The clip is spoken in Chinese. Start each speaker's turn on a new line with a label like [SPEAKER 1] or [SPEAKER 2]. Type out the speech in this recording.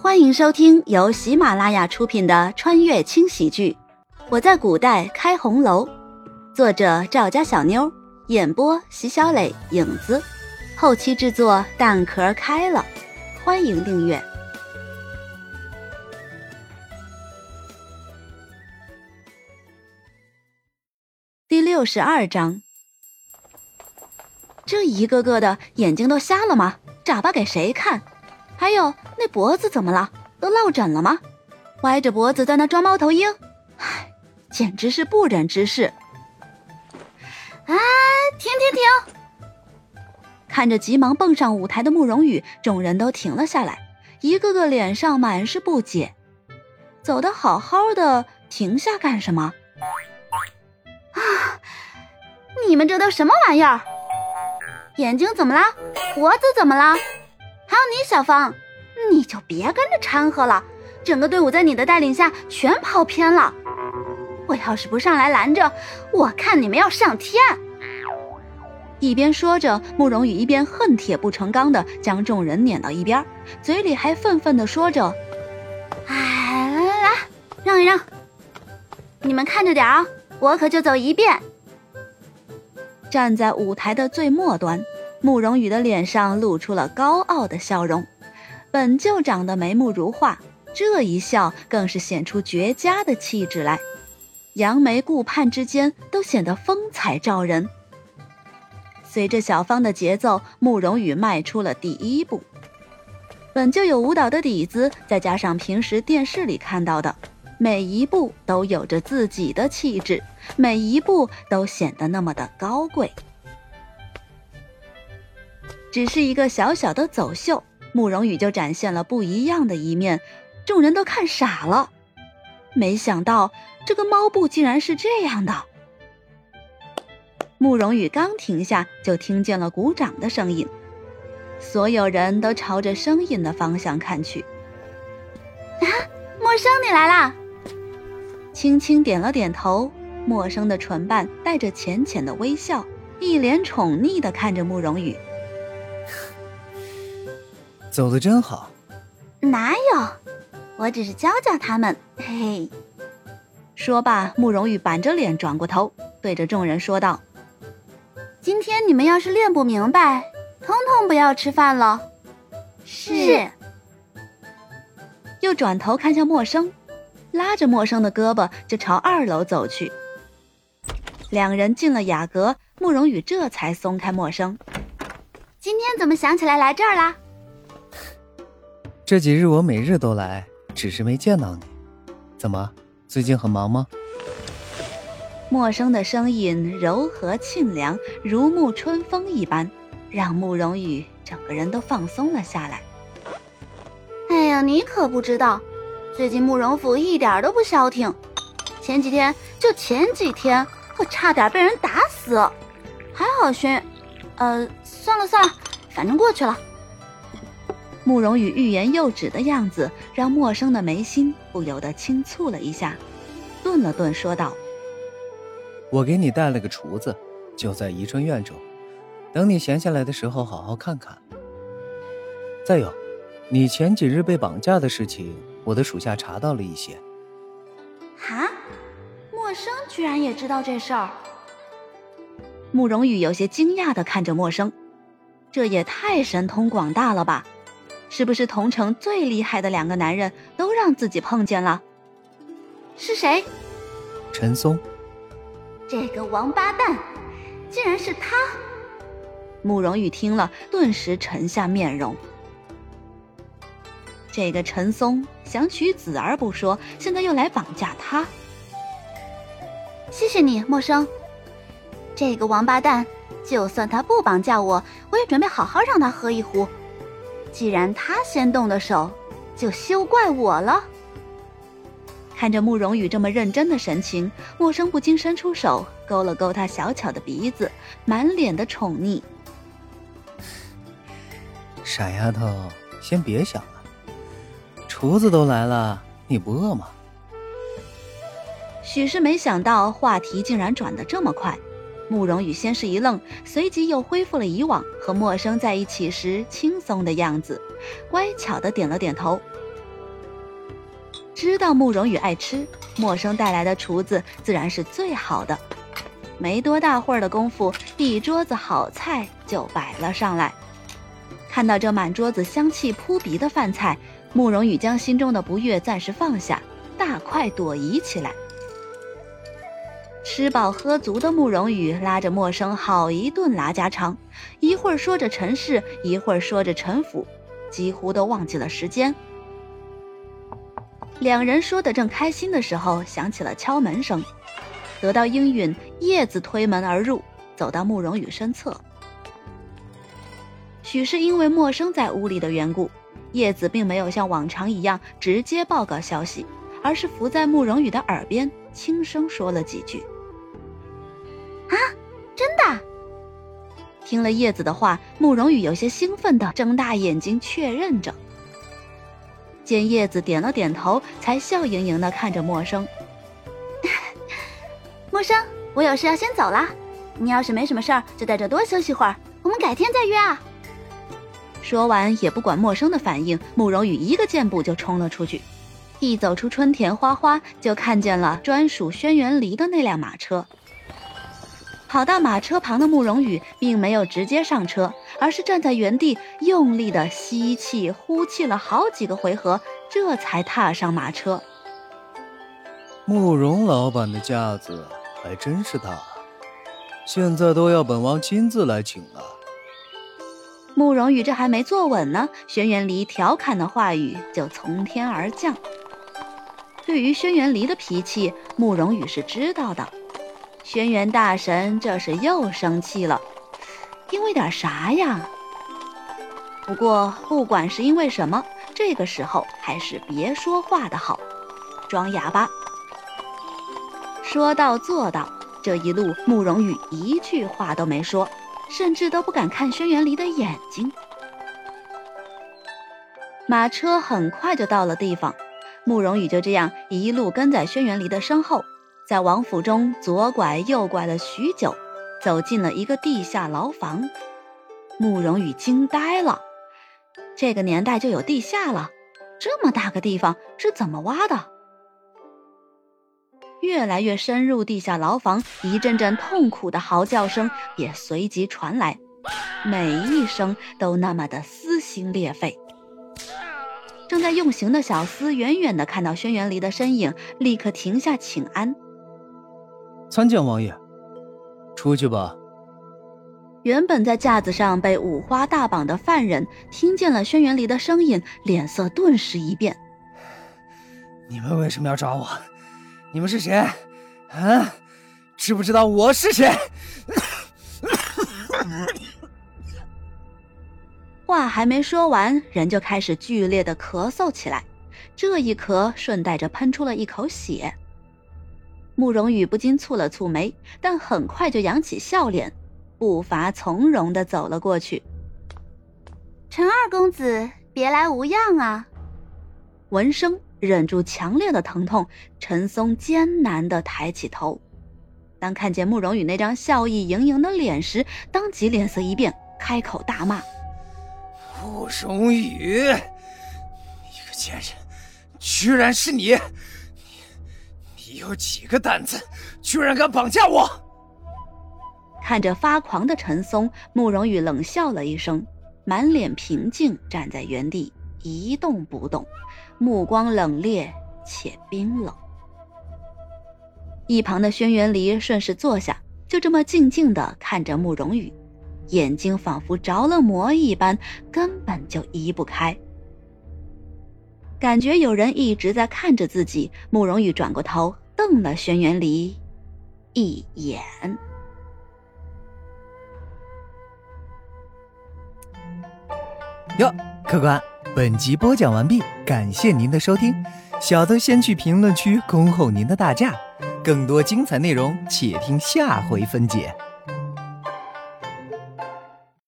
[SPEAKER 1] 欢迎收听由喜马拉雅出品的穿越轻喜剧《我在古代开红楼》，作者赵家小妞，演播席小磊、影子，后期制作蛋壳开了。欢迎订阅第六十二章。这一个个的眼睛都瞎了吗？眨巴给谁看？还有那脖子怎么了？都落枕了吗？歪着脖子在那装猫头鹰，唉，简直是不忍直视！啊，停停停！看着急忙蹦上舞台的慕容羽，众人都停了下来，一个个脸上满是不解。走的好好的，停下干什么？啊！你们这都什么玩意儿？眼睛怎么了？脖子怎么了？你小芳，你就别跟着掺和了。整个队伍在你的带领下全跑偏了。我要是不上来拦着，我看你们要上天！一边说着，慕容羽一边恨铁不成钢的将众人撵到一边，嘴里还愤愤的说着：“哎，来来来，让一让，你们看着点啊，我可就走一遍。”站在舞台的最末端，慕容羽的脸上露出了高傲的笑容。本就长得眉目如画，这一笑更是显出绝佳的气质来，扬眉顾盼之间都显得风采照人。随着小芳的节奏，慕容羽迈出了第一步。本就有舞蹈的底子，再加上平时电视里看到的。每一步都有着自己的气质，每一步都显得那么的高贵。只是一个小小的走秀，慕容羽就展现了不一样的一面，众人都看傻了。没想到这个猫步竟然是这样的。慕容羽刚停下，就听见了鼓掌的声音，所有人都朝着声音的方向看去。啊，陌生，你来啦！轻轻点了点头，陌生的唇瓣带着浅浅的微笑，一脸宠溺的看着慕容羽。
[SPEAKER 2] 走的真好。
[SPEAKER 1] 哪有？我只是教教他们。嘿嘿。说罢，慕容羽板着脸转过头，对着众人说道：“今天你们要是练不明白，通通不要吃饭了。”
[SPEAKER 3] 是。
[SPEAKER 1] 又转头看向陌生。拉着陌生的胳膊就朝二楼走去。两人进了雅阁，慕容羽这才松开陌生。今天怎么想起来来这儿啦？
[SPEAKER 2] 这几日我每日都来，只是没见到你。怎么，最近很忙吗？
[SPEAKER 1] 陌生的声音柔和沁凉，如沐春风一般，让慕容羽整个人都放松了下来。哎呀，你可不知道。最近慕容府一点都不消停，前几天就前几天，我差点被人打死，还好轩，呃，算了算了，反正过去了。慕容羽欲言又止的样子，让陌生的眉心不由得轻蹙了一下，顿了顿，说道：“
[SPEAKER 2] 我给你带了个厨子，就在宜春院中，等你闲下来的时候，好好看看。再有，你前几日被绑架的事情。”我的属下查到了一些。
[SPEAKER 1] 哈，陌生居然也知道这事儿。慕容羽有些惊讶的看着陌生，这也太神通广大了吧？是不是同城最厉害的两个男人都让自己碰见了？是谁？
[SPEAKER 2] 陈松。
[SPEAKER 1] 这个王八蛋，竟然是他！慕容羽听了，顿时沉下面容。这个陈松想娶子儿不说，现在又来绑架他。谢谢你，陌生。这个王八蛋，就算他不绑架我，我也准备好好让他喝一壶。既然他先动的手，就休怪我了。看着慕容羽这么认真的神情，莫生不禁伸出手勾了勾他小巧的鼻子，满脸的宠溺。
[SPEAKER 2] 傻丫头，先别想了。厨子都来了，你不饿吗？
[SPEAKER 1] 许是没想到话题竟然转得这么快，慕容羽先是一愣，随即又恢复了以往和陌生在一起时轻松的样子，乖巧的点了点头。知道慕容羽爱吃，陌生带来的厨子自然是最好的。没多大会儿的功夫，一桌子好菜就摆了上来。看到这满桌子香气扑鼻的饭菜，慕容羽将心中的不悦暂时放下，大快朵颐起来。吃饱喝足的慕容羽拉着默生好一顿拉家常，一会儿说着陈氏，一会儿说着陈府，几乎都忘记了时间。两人说的正开心的时候，响起了敲门声。得到应允，叶子推门而入，走到慕容羽身侧。许是因为陌生在屋里的缘故，叶子并没有像往常一样直接报告消息，而是伏在慕容羽的耳边轻声说了几句。
[SPEAKER 3] 啊，真的！
[SPEAKER 1] 听了叶子的话，慕容羽有些兴奋的睁大眼睛确认着。见叶子点了点头，才笑盈盈的看着陌生。
[SPEAKER 3] 陌生，我有事要先走了。你要是没什么事儿，就在这多休息会儿。我们改天再约啊。
[SPEAKER 1] 说完，也不管陌生的反应，慕容羽一个箭步就冲了出去。一走出春田花花，就看见了专属轩辕离的那辆马车。跑到马车旁的慕容羽，并没有直接上车，而是站在原地，用力的吸气、呼气了好几个回合，这才踏上马车。
[SPEAKER 2] 慕容老板的架子还真是大，现在都要本王亲自来请了。
[SPEAKER 1] 慕容羽这还没坐稳呢，轩辕离调侃的话语就从天而降。对于轩辕离的脾气，慕容羽是知道的。轩辕大神这是又生气了，因为点啥呀？不过不管是因为什么，这个时候还是别说话的好，装哑巴。说到做到，这一路慕容羽一句话都没说，甚至都不敢看轩辕离的眼睛。马车很快就到了地方，慕容羽就这样一路跟在轩辕离的身后。在王府中左拐右拐了许久，走进了一个地下牢房。慕容羽惊呆了，这个年代就有地下了，这么大个地方是怎么挖的？越来越深入地下牢房，一阵阵痛苦的嚎叫声也随即传来，每一声都那么的撕心裂肺。正在用刑的小厮远远的看到轩辕离的身影，立刻停下请安。
[SPEAKER 2] 参见王爷，出去吧。
[SPEAKER 1] 原本在架子上被五花大绑的犯人，听见了轩辕离的声音，脸色顿时一变。
[SPEAKER 2] 你们为什么要抓我？你们是谁？啊？知不知道我是谁？
[SPEAKER 1] 话还没说完，人就开始剧烈的咳嗽起来，这一咳顺带着喷出了一口血。慕容羽不禁蹙了蹙眉，但很快就扬起笑脸，步伐从容的走了过去。
[SPEAKER 3] 陈二公子，别来无恙啊！
[SPEAKER 1] 闻声，忍住强烈的疼痛，陈松艰难的抬起头，当看见慕容羽那张笑意盈盈的脸时，当即脸色一变，开口大骂：“
[SPEAKER 2] 慕容羽，你个贱人，居然是你！”你有几个胆子，居然敢绑架我？
[SPEAKER 1] 看着发狂的陈松，慕容羽冷笑了一声，满脸平静，站在原地一动不动，目光冷冽且冰冷。一旁的轩辕离顺势坐下，就这么静静的看着慕容羽，眼睛仿佛着了魔一般，根本就移不开。感觉有人一直在看着自己，慕容羽转过头瞪了轩辕离一眼。
[SPEAKER 2] 哟，客官，本集播讲完毕，感谢您的收听，小的先去评论区恭候您的大驾，更多精彩内容且听下回分解。